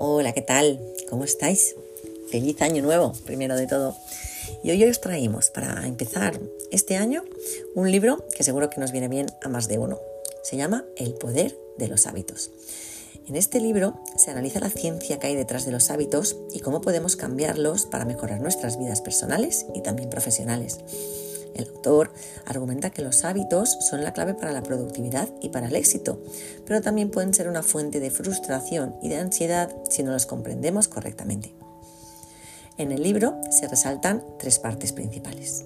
Hola, ¿qué tal? ¿Cómo estáis? Feliz año nuevo, primero de todo. Y hoy os traemos para empezar este año un libro que seguro que nos viene bien a más de uno. Se llama El poder de los hábitos. En este libro se analiza la ciencia que hay detrás de los hábitos y cómo podemos cambiarlos para mejorar nuestras vidas personales y también profesionales. El autor argumenta que los hábitos son la clave para la productividad y para el éxito, pero también pueden ser una fuente de frustración y de ansiedad si no los comprendemos correctamente. En el libro se resaltan tres partes principales.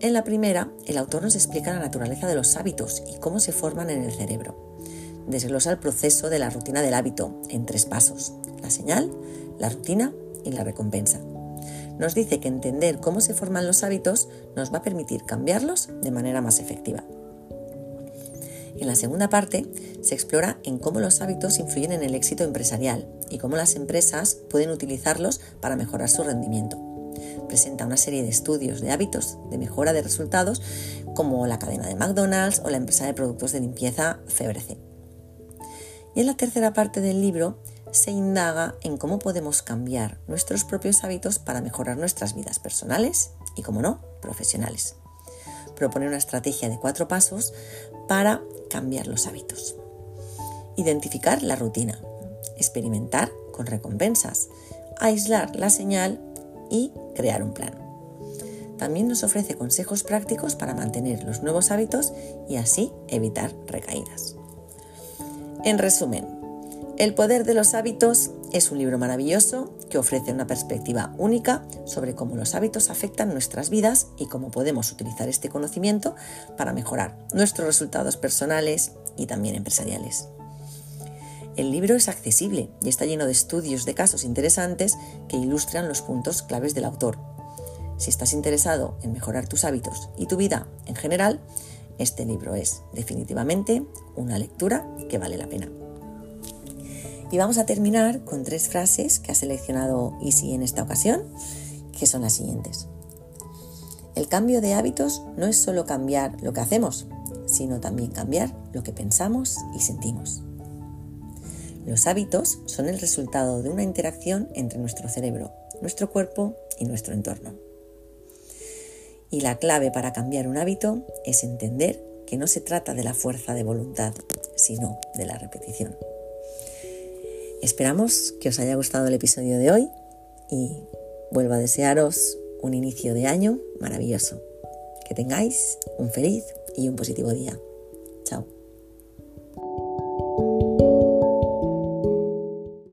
En la primera, el autor nos explica la naturaleza de los hábitos y cómo se forman en el cerebro. Desglosa el proceso de la rutina del hábito en tres pasos, la señal, la rutina y la recompensa nos dice que entender cómo se forman los hábitos nos va a permitir cambiarlos de manera más efectiva. En la segunda parte se explora en cómo los hábitos influyen en el éxito empresarial y cómo las empresas pueden utilizarlos para mejorar su rendimiento. Presenta una serie de estudios de hábitos de mejora de resultados como la cadena de McDonald's o la empresa de productos de limpieza Febrece. Y en la tercera parte del libro se indaga en cómo podemos cambiar nuestros propios hábitos para mejorar nuestras vidas personales y, como no, profesionales. Propone una estrategia de cuatro pasos para cambiar los hábitos. Identificar la rutina, experimentar con recompensas, aislar la señal y crear un plan. También nos ofrece consejos prácticos para mantener los nuevos hábitos y así evitar recaídas. En resumen, el poder de los hábitos es un libro maravilloso que ofrece una perspectiva única sobre cómo los hábitos afectan nuestras vidas y cómo podemos utilizar este conocimiento para mejorar nuestros resultados personales y también empresariales. El libro es accesible y está lleno de estudios de casos interesantes que ilustran los puntos claves del autor. Si estás interesado en mejorar tus hábitos y tu vida en general, este libro es definitivamente una lectura que vale la pena. Y vamos a terminar con tres frases que ha seleccionado Easy en esta ocasión, que son las siguientes. El cambio de hábitos no es solo cambiar lo que hacemos, sino también cambiar lo que pensamos y sentimos. Los hábitos son el resultado de una interacción entre nuestro cerebro, nuestro cuerpo y nuestro entorno. Y la clave para cambiar un hábito es entender que no se trata de la fuerza de voluntad, sino de la repetición. Esperamos que os haya gustado el episodio de hoy y vuelvo a desearos un inicio de año maravilloso. Que tengáis un feliz y un positivo día. Chao.